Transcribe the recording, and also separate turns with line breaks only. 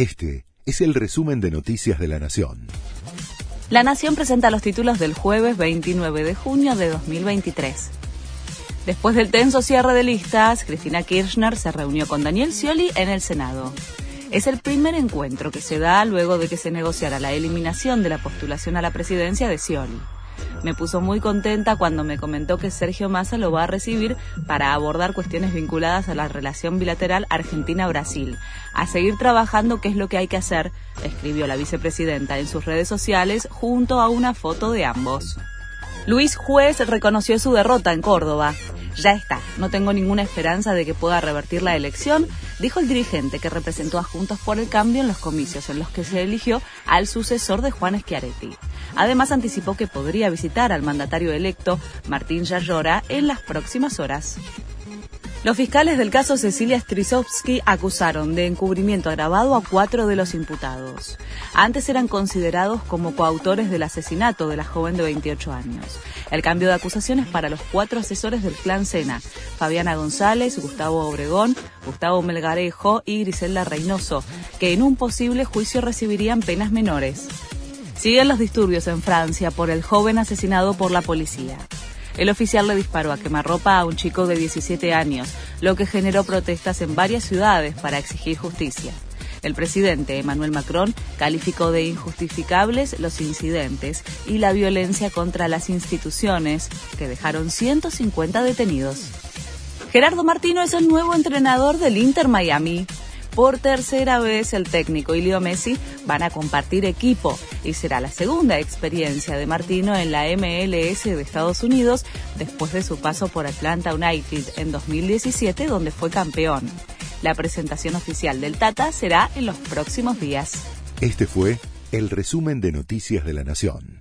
Este es el resumen de Noticias de la Nación.
La Nación presenta los títulos del jueves 29 de junio de 2023. Después del tenso cierre de listas, Cristina Kirchner se reunió con Daniel Scioli en el Senado. Es el primer encuentro que se da luego de que se negociara la eliminación de la postulación a la presidencia de Scioli. Me puso muy contenta cuando me comentó que Sergio Massa lo va a recibir para abordar cuestiones vinculadas a la relación bilateral Argentina-Brasil. A seguir trabajando, ¿qué es lo que hay que hacer? escribió la vicepresidenta en sus redes sociales junto a una foto de ambos. Luis Juez reconoció su derrota en Córdoba. Ya está, no tengo ninguna esperanza de que pueda revertir la elección, dijo el dirigente que representó a Juntos por el Cambio en los comicios en los que se eligió al sucesor de Juan Schiaretti. Además anticipó que podría visitar al mandatario electo, Martín Yayora, en las próximas horas. Los fiscales del caso Cecilia Strisovsky acusaron de encubrimiento agravado a cuatro de los imputados. Antes eran considerados como coautores del asesinato de la joven de 28 años. El cambio de acusaciones para los cuatro asesores del clan Sena, Fabiana González, Gustavo Obregón, Gustavo Melgarejo y Griselda Reynoso, que en un posible juicio recibirían penas menores. Siguen los disturbios en Francia por el joven asesinado por la policía. El oficial le disparó a quemarropa a un chico de 17 años, lo que generó protestas en varias ciudades para exigir justicia. El presidente Emmanuel Macron calificó de injustificables los incidentes y la violencia contra las instituciones, que dejaron 150 detenidos. Gerardo Martino es el nuevo entrenador del Inter Miami. Por tercera vez el técnico y Leo Messi van a compartir equipo y será la segunda experiencia de Martino en la MLS de Estados Unidos después de su paso por Atlanta United en 2017 donde fue campeón. La presentación oficial del Tata será en los próximos días.
Este fue el resumen de Noticias de la Nación.